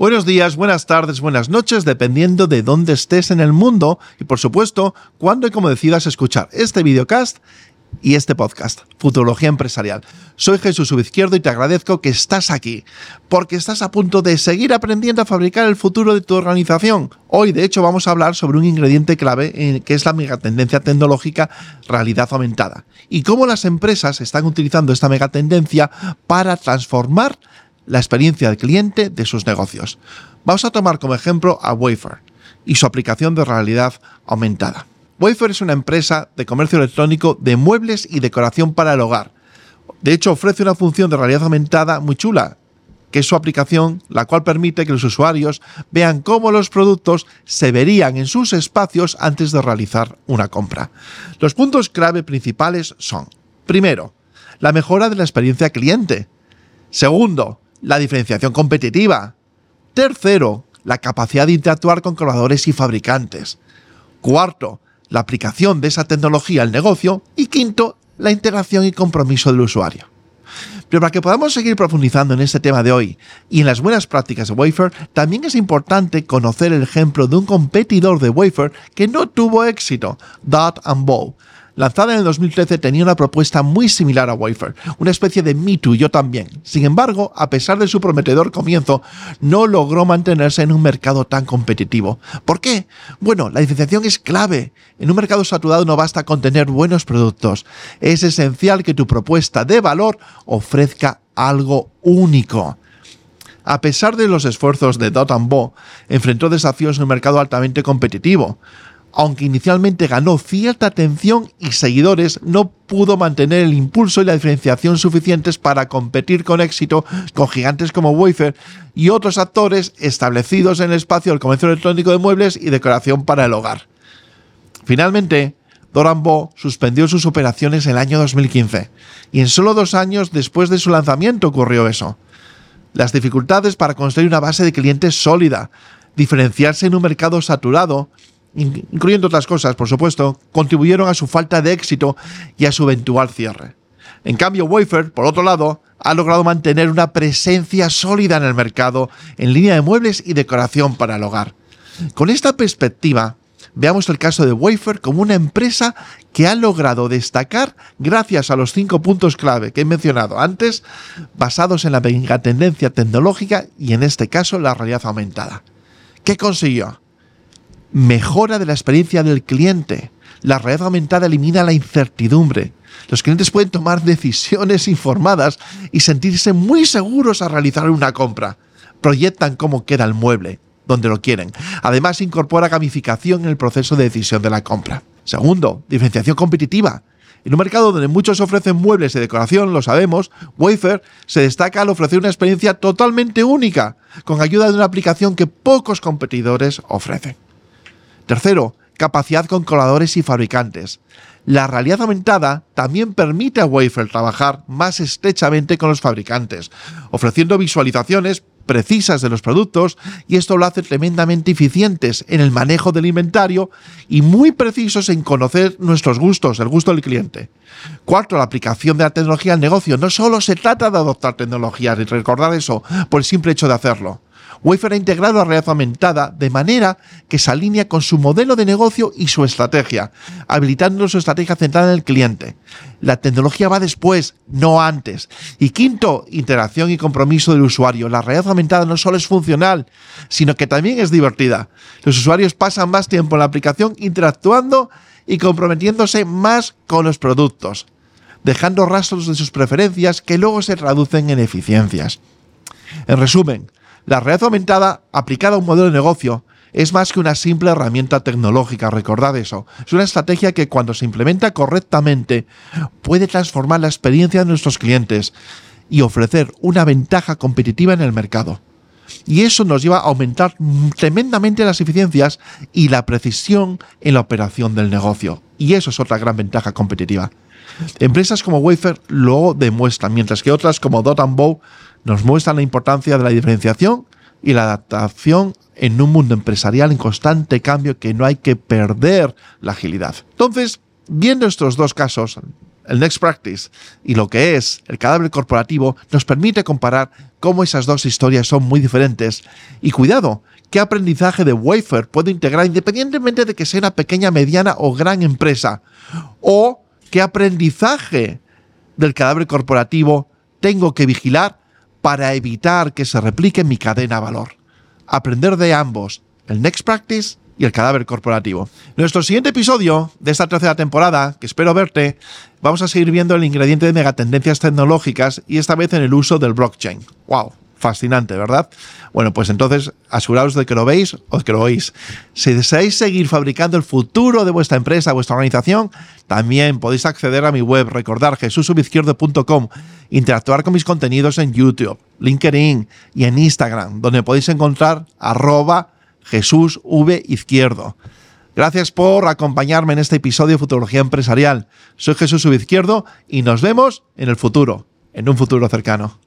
Buenos días, buenas tardes, buenas noches, dependiendo de dónde estés en el mundo y por supuesto, cuándo y cómo decidas escuchar este videocast y este podcast, Futurología Empresarial. Soy Jesús Subizquierdo y te agradezco que estás aquí, porque estás a punto de seguir aprendiendo a fabricar el futuro de tu organización. Hoy, de hecho, vamos a hablar sobre un ingrediente clave que es la megatendencia tecnológica realidad aumentada y cómo las empresas están utilizando esta megatendencia para transformar la experiencia del cliente de sus negocios. Vamos a tomar como ejemplo a Wafer y su aplicación de realidad aumentada. Wafer es una empresa de comercio electrónico de muebles y decoración para el hogar. De hecho, ofrece una función de realidad aumentada muy chula, que es su aplicación, la cual permite que los usuarios vean cómo los productos se verían en sus espacios antes de realizar una compra. Los puntos clave principales son, primero, la mejora de la experiencia cliente. Segundo, la diferenciación competitiva. Tercero, la capacidad de interactuar con colaboradores y fabricantes. Cuarto, la aplicación de esa tecnología al negocio y quinto, la integración y compromiso del usuario. Pero para que podamos seguir profundizando en este tema de hoy y en las buenas prácticas de Wafer, también es importante conocer el ejemplo de un competidor de Wafer que no tuvo éxito, Dot and Bow, lanzada en el 2013, tenía una propuesta muy similar a Wafer, una especie de Me Too, yo también. Sin embargo, a pesar de su prometedor comienzo, no logró mantenerse en un mercado tan competitivo. ¿Por qué? Bueno, la diferenciación es clave. En un mercado saturado no basta con tener buenos productos. Es esencial que tu propuesta de valor ofrezca algo único. A pesar de los esfuerzos de Dot Bo, enfrentó desafíos en un mercado altamente competitivo aunque inicialmente ganó cierta atención y seguidores, no pudo mantener el impulso y la diferenciación suficientes para competir con éxito con gigantes como Wafer y otros actores establecidos en el espacio del comercio electrónico de muebles y decoración para el hogar. Finalmente, Dorambo suspendió sus operaciones en el año 2015 y en solo dos años después de su lanzamiento ocurrió eso. Las dificultades para construir una base de clientes sólida, diferenciarse en un mercado saturado incluyendo otras cosas, por supuesto, contribuyeron a su falta de éxito y a su eventual cierre. En cambio, Wafer, por otro lado, ha logrado mantener una presencia sólida en el mercado en línea de muebles y decoración para el hogar. Con esta perspectiva, veamos el caso de Wafer como una empresa que ha logrado destacar gracias a los cinco puntos clave que he mencionado antes, basados en la tendencia tecnológica y en este caso la realidad aumentada. ¿Qué consiguió? Mejora de la experiencia del cliente. La realidad aumentada elimina la incertidumbre. Los clientes pueden tomar decisiones informadas y sentirse muy seguros a realizar una compra. Proyectan cómo queda el mueble, donde lo quieren. Además, incorpora gamificación en el proceso de decisión de la compra. Segundo, diferenciación competitiva. En un mercado donde muchos ofrecen muebles de decoración, lo sabemos, Wafer se destaca al ofrecer una experiencia totalmente única, con ayuda de una aplicación que pocos competidores ofrecen. Tercero, capacidad con coladores y fabricantes. La realidad aumentada también permite a Wafer trabajar más estrechamente con los fabricantes, ofreciendo visualizaciones precisas de los productos y esto lo hace tremendamente eficientes en el manejo del inventario y muy precisos en conocer nuestros gustos, el gusto del cliente. Cuarto, la aplicación de la tecnología al negocio. No solo se trata de adoptar tecnologías y recordar eso por el simple hecho de hacerlo. Wafer ha integrado la realidad aumentada de manera que se alinea con su modelo de negocio y su estrategia, habilitando su estrategia centrada en el cliente. La tecnología va después, no antes. Y quinto, interacción y compromiso del usuario. La realidad aumentada no solo es funcional, sino que también es divertida. Los usuarios pasan más tiempo en la aplicación interactuando y comprometiéndose más con los productos, dejando rastros de sus preferencias que luego se traducen en eficiencias. En resumen, la realidad aumentada aplicada a un modelo de negocio es más que una simple herramienta tecnológica, recordad eso. Es una estrategia que cuando se implementa correctamente puede transformar la experiencia de nuestros clientes y ofrecer una ventaja competitiva en el mercado. Y eso nos lleva a aumentar tremendamente las eficiencias y la precisión en la operación del negocio. Y eso es otra gran ventaja competitiva. Empresas como Wafer lo demuestran, mientras que otras como Dot Bow nos muestran la importancia de la diferenciación y la adaptación en un mundo empresarial en constante cambio que no hay que perder la agilidad. Entonces, viendo estos dos casos, el Next Practice, y lo que es el cadáver corporativo, nos permite comparar cómo esas dos historias son muy diferentes. Y cuidado, qué aprendizaje de Wafer puedo integrar independientemente de que sea una pequeña, mediana o gran empresa. O qué aprendizaje del cadáver corporativo tengo que vigilar para evitar que se replique mi cadena de valor. Aprender de ambos, el Next Practice y el cadáver corporativo. En nuestro siguiente episodio de esta tercera temporada, que espero verte, vamos a seguir viendo el ingrediente de megatendencias tecnológicas y esta vez en el uso del blockchain. ¡Wow! Fascinante, ¿verdad? Bueno, pues entonces aseguraos de que lo veis o de que lo oís. Si deseáis seguir fabricando el futuro de vuestra empresa, vuestra organización, también podéis acceder a mi web, recordar jesusubizquierdo.com, interactuar con mis contenidos en YouTube, LinkedIn y en Instagram, donde podéis encontrar arroba. Gracias por acompañarme en este episodio de Futurología Empresarial. Soy Jesús V. Izquierdo y nos vemos en el futuro, en un futuro cercano.